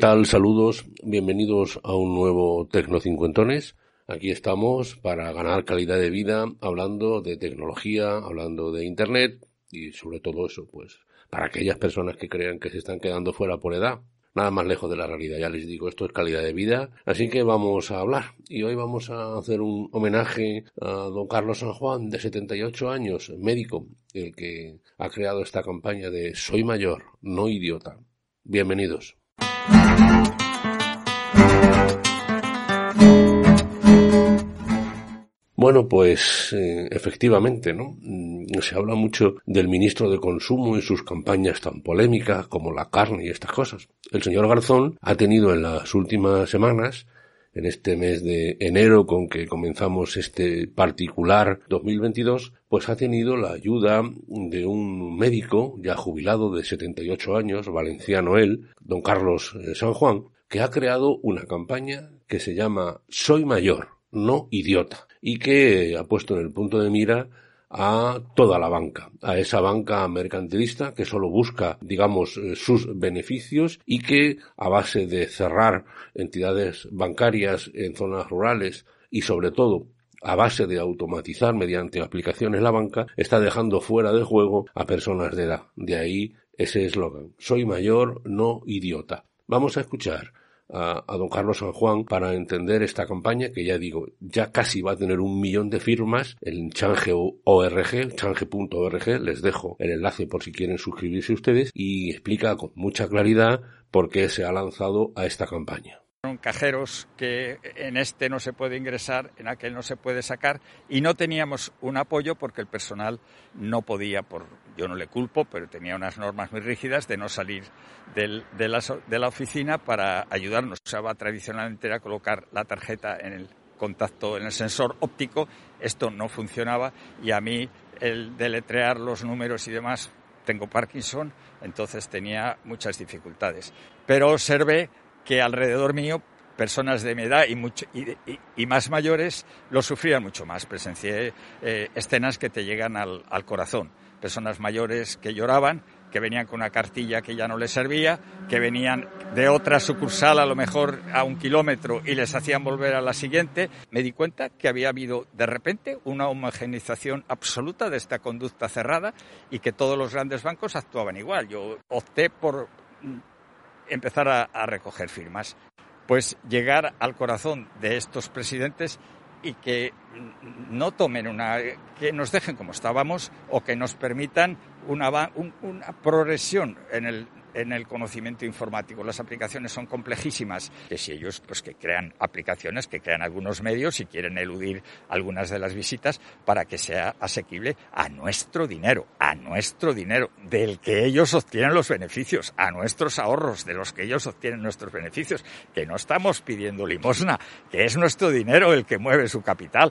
Tal? Saludos, bienvenidos a un nuevo Tecnocincuentones. Aquí estamos para ganar calidad de vida hablando de tecnología, hablando de Internet y sobre todo eso, pues para aquellas personas que crean que se están quedando fuera por edad. Nada más lejos de la realidad, ya les digo, esto es calidad de vida, así que vamos a hablar. Y hoy vamos a hacer un homenaje a don Carlos San Juan, de 78 años, médico, el que ha creado esta campaña de Soy mayor, no idiota. Bienvenidos. Bueno, pues eh, efectivamente, ¿no? Mm, se habla mucho del ministro de Consumo y sus campañas tan polémicas como la carne y estas cosas. El señor Garzón ha tenido en las últimas semanas, en este mes de enero con que comenzamos este particular 2022, pues ha tenido la ayuda de un médico ya jubilado de 78 años, valenciano él, don Carlos eh, San Juan, que ha creado una campaña que se llama Soy mayor, no idiota y que ha puesto en el punto de mira a toda la banca, a esa banca mercantilista que solo busca, digamos, eh, sus beneficios y que, a base de cerrar entidades bancarias en zonas rurales y sobre todo a base de automatizar mediante aplicaciones la banca, está dejando fuera de juego a personas de edad. De ahí ese eslogan. Soy mayor, no idiota. Vamos a escuchar a, don Carlos San Juan para entender esta campaña que ya digo, ya casi va a tener un millón de firmas en change.org, change.org, les dejo el enlace por si quieren suscribirse ustedes y explica con mucha claridad por qué se ha lanzado a esta campaña. Son cajeros que en este no se puede ingresar, en aquel no se puede sacar y no teníamos un apoyo porque el personal no podía, por yo no le culpo, pero tenía unas normas muy rígidas de no salir de, la, oficina para ayudarnos. Usaba tradicionalmente era colocar la tarjeta en el contacto, en el sensor óptico. Esto no funcionaba y a mí el deletrear los números y demás tengo Parkinson, entonces tenía muchas dificultades. Pero observé que alrededor mío personas de mi edad y, y, más mayores lo sufrían mucho más. Presencié eh, escenas que te llegan al, al, corazón. Personas mayores que lloraban, que venían con una cartilla que ya no les servía, que venían de otra sucursal a lo mejor a un kilómetro y les hacían volver a la siguiente. Me di cuenta que había habido de repente una homogenización absoluta de esta conducta cerrada y que todos los grandes bancos actuaban igual. Yo opté por empezar a, recoger firmas. Pues llegar al corazón de estos presidentes y que no tomen una, que nos dejen como estábamos o que nos permitan una, una progresión en el en el conocimiento informático. Las aplicaciones son complejísimas, que si ellos pues que crean aplicaciones, que crean algunos medios y quieren eludir algunas de las visitas para que sea asequible a nuestro dinero, a nuestro dinero, del que ellos obtienen los beneficios, a nuestros ahorros, de los que ellos obtienen nuestros beneficios, que no estamos pidiendo limosna, que es nuestro dinero el que mueve su capital.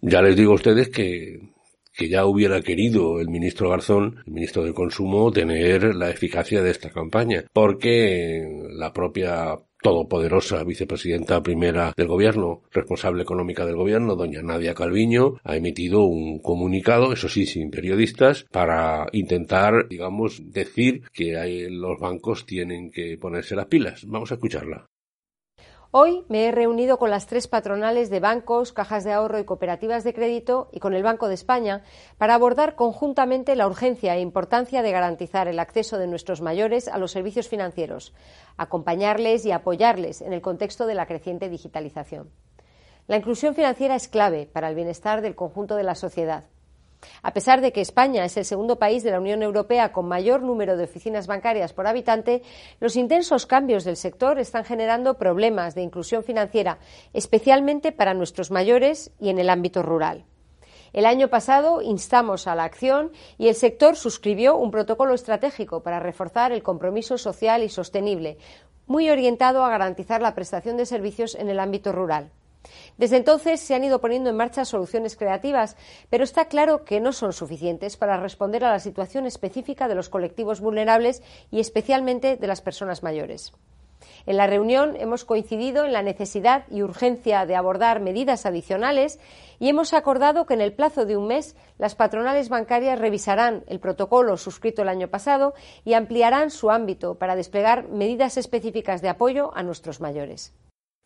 Ya les digo a ustedes que que ya hubiera querido el ministro Garzón, el ministro de Consumo, tener la eficacia de esta campaña, porque la propia todopoderosa vicepresidenta primera del gobierno, responsable económica del gobierno, doña Nadia Calviño, ha emitido un comunicado, eso sí, sin periodistas, para intentar, digamos, decir que los bancos tienen que ponerse las pilas. Vamos a escucharla. Hoy me he reunido con las tres patronales de bancos, cajas de ahorro y cooperativas de crédito y con el Banco de España para abordar conjuntamente la urgencia e importancia de garantizar el acceso de nuestros mayores a los servicios financieros, acompañarles y apoyarles en el contexto de la creciente digitalización. La inclusión financiera es clave para el bienestar del conjunto de la sociedad. A pesar de que España es el segundo país de la Unión Europea con mayor número de oficinas bancarias por habitante, los intensos cambios del sector están generando problemas de inclusión financiera, especialmente para nuestros mayores y en el ámbito rural. El año pasado instamos a la acción y el sector suscribió un protocolo estratégico para reforzar el compromiso social y sostenible, muy orientado a garantizar la prestación de servicios en el ámbito rural. Desde entonces se han ido poniendo en marcha soluciones creativas, pero está claro que no son suficientes para responder a la situación específica de los colectivos vulnerables y especialmente de las personas mayores. En la reunión hemos coincidido en la necesidad y urgencia de abordar medidas adicionales y hemos acordado que en el plazo de un mes las patronales bancarias revisarán el protocolo suscrito el año pasado y ampliarán su ámbito para desplegar medidas específicas de apoyo a nuestros mayores.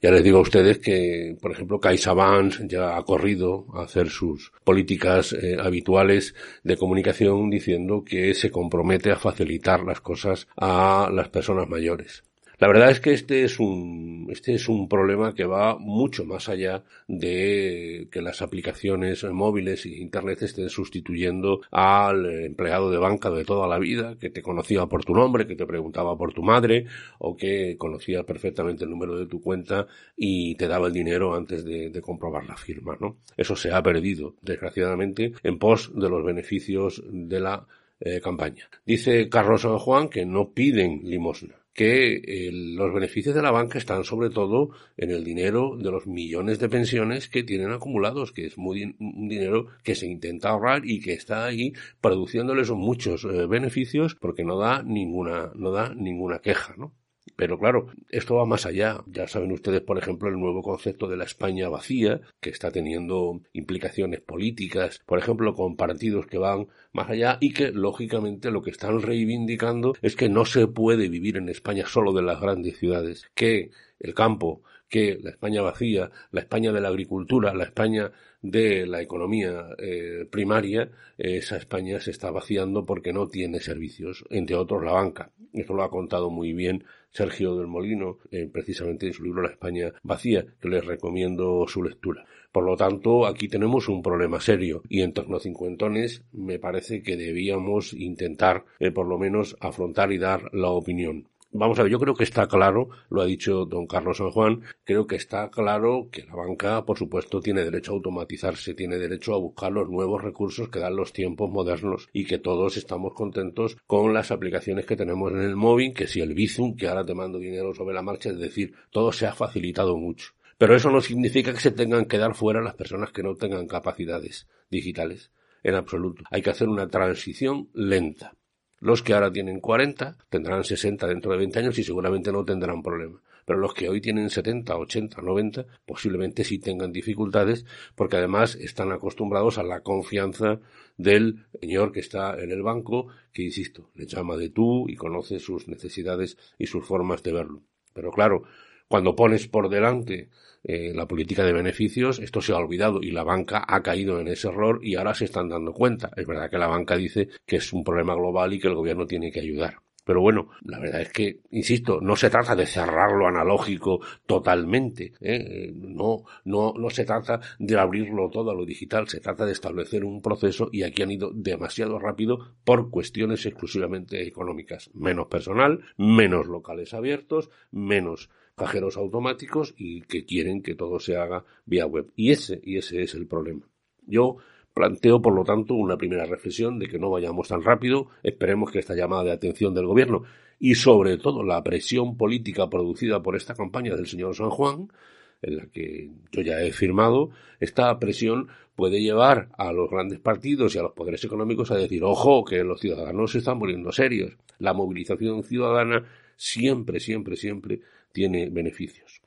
Ya les digo a ustedes que, por ejemplo, CaixaBank ya ha corrido a hacer sus políticas eh, habituales de comunicación diciendo que se compromete a facilitar las cosas a las personas mayores. La verdad es que este es un, este es un problema que va mucho más allá de que las aplicaciones móviles y internet estén sustituyendo al empleado de banca de toda la vida, que te conocía por tu nombre, que te preguntaba por tu madre, o que conocía perfectamente el número de tu cuenta y te daba el dinero antes de, comprobar la firma, ¿no? Eso se ha perdido, desgraciadamente, en pos de los beneficios de la eh, campaña. Dice Carlos San Juan que no piden limosna que eh, los beneficios de la banca están sobre todo en el dinero de los millones de pensiones que tienen acumulados, que es muy, un dinero que se intenta ahorrar y que está ahí produciéndoles muchos eh, beneficios porque no da ninguna, no da ninguna queja, ¿no? Pero claro, esto va más allá. Ya saben ustedes, por ejemplo, el nuevo concepto de la España vacía, que está teniendo implicaciones políticas, por ejemplo, con partidos que van más allá y que, lógicamente, lo que están reivindicando es que no se puede vivir en España solo de las grandes ciudades, que el campo, que la España vacía, la España de la agricultura, la España de la economía eh, primaria, esa España se está vaciando porque no tiene servicios, entre otros la banca. Eso lo ha contado muy bien Sergio del Molino, eh, precisamente en su libro La España vacía, que les recomiendo su lectura. Por lo tanto, aquí tenemos un problema serio y en Tecnocincuentones me parece que debíamos intentar eh, por lo menos afrontar y dar la opinión. Vamos a ver, yo creo que está claro, lo ha dicho don Carlos San Juan, creo que está claro que la banca, por supuesto, tiene derecho a automatizarse, tiene derecho a buscar los nuevos recursos que dan los tiempos modernos y que todos estamos contentos con las aplicaciones que tenemos en el móvil, que si el Bizum, que ahora te mando dinero sobre la marcha, es decir, todo se ha facilitado mucho. Pero eso no significa que se tengan que dar fuera las personas que no tengan capacidades digitales. En absoluto. Hay que hacer una transición lenta. Los que ahora tienen 40 tendrán 60 dentro de 20 años y seguramente no tendrán problema. Pero los que hoy tienen 70, 80, 90 posiblemente sí tengan dificultades porque además están acostumbrados a la confianza del señor que está en el banco que, insisto, le llama de tú y conoce sus necesidades y sus formas de verlo. Pero claro, cuando pones por delante eh, la política de beneficios, esto se ha olvidado y la banca ha caído en ese error y ahora se están dando cuenta. Es verdad que la banca dice que es un problema global y que el gobierno tiene que ayudar. Pero bueno, la verdad es que, insisto, no se trata de cerrar lo analógico totalmente, ¿eh? no, no, no se trata de abrirlo todo a lo digital, se trata de establecer un proceso y aquí han ido demasiado rápido por cuestiones exclusivamente económicas. Menos personal, menos locales abiertos, menos cajeros automáticos y que quieren que todo se haga vía web. Y ese, y ese es el problema. Yo planteo, por lo tanto, una primera reflexión de que no vayamos tan rápido, esperemos que esta llamada de atención del gobierno y sobre todo la presión política producida por esta campaña del señor San Juan, en la que yo ya he firmado, esta presión puede llevar a los grandes partidos y a los poderes económicos a decir, ojo, que los ciudadanos se están poniendo serios. La movilización ciudadana siempre, siempre, siempre tiene beneficios.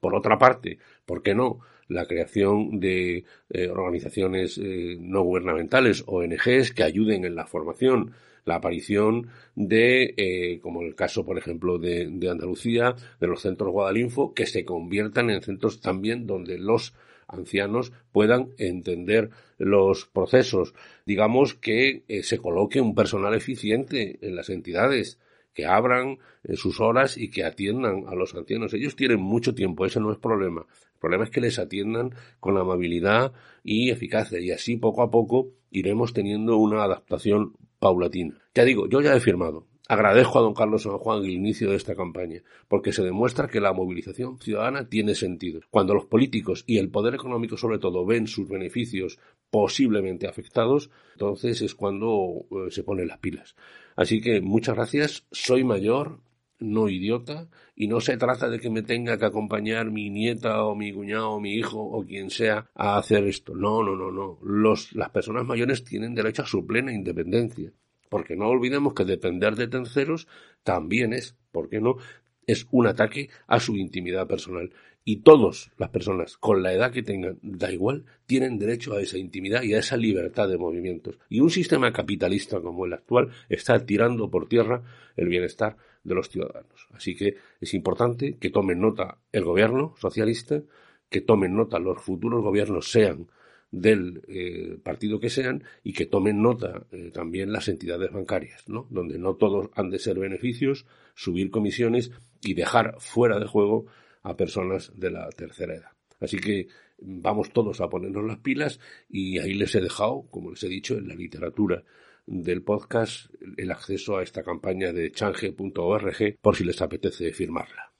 Por otra parte, ¿por qué no? La creación de eh, organizaciones eh, no gubernamentales, ONGs, que ayuden en la formación, la aparición de, eh, como el caso, por ejemplo, de, de Andalucía, de los centros Guadalinfo, que se conviertan en centros también donde los ancianos puedan entender los procesos. Digamos que se coloque un personal eficiente en las entidades que abran eh, sus horas y que atiendan a los ancianos. Ellos tienen mucho tiempo, ese no es problema. El problema es que les atiendan con amabilidad y eficacia y así poco a poco iremos teniendo una adaptación paulatina. Ya digo, yo ya he firmado. Agradezco a don Carlos San Juan el inicio de esta campaña, porque se demuestra que la movilización ciudadana tiene sentido. Cuando los políticos y el poder económico sobre todo ven sus beneficios posiblemente afectados, entonces es cuando eh, se ponen las pilas. Así que muchas gracias, soy mayor, no idiota, y no se trata de que me tenga que acompañar mi nieta o mi cuñado o mi hijo o quien sea a hacer esto. No, no, no, no. Los, las personas mayores tienen derecho a su plena independencia. Porque no olvidemos que depender de terceros también es, ¿por qué no? Es un ataque a su intimidad personal y todas las personas, con la edad que tengan, da igual, tienen derecho a esa intimidad y a esa libertad de movimientos. Y un sistema capitalista como el actual está tirando por tierra el bienestar de los ciudadanos. Así que es importante que tomen nota el gobierno socialista, que tomen nota los futuros gobiernos, sean del eh, partido que sean y que tomen nota eh, también las entidades bancarias, ¿no? donde no todos han de ser beneficios, subir comisiones y dejar fuera de juego a personas de la tercera edad. Así que vamos todos a ponernos las pilas y ahí les he dejado, como les he dicho, en la literatura del podcast el acceso a esta campaña de change.org por si les apetece firmarla.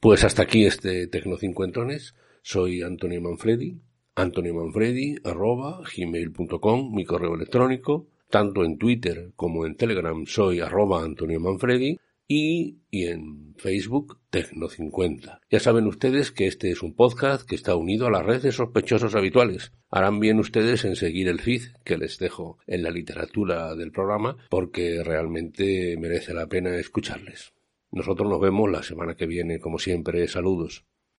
Pues hasta aquí este Tecnocincuentones. Soy Antonio Manfredi, Antonio Manfredi, arroba gmail.com, mi correo electrónico tanto en Twitter como en Telegram soy arroba Antonio Manfredi y, en Facebook Tecno50. Ya saben ustedes que este es un podcast que está unido a la red de sospechosos habituales. Harán bien ustedes en seguir el feed que les dejo en la literatura del programa porque realmente merece la pena escucharles. Nosotros nos vemos la semana que viene, como siempre. Saludos.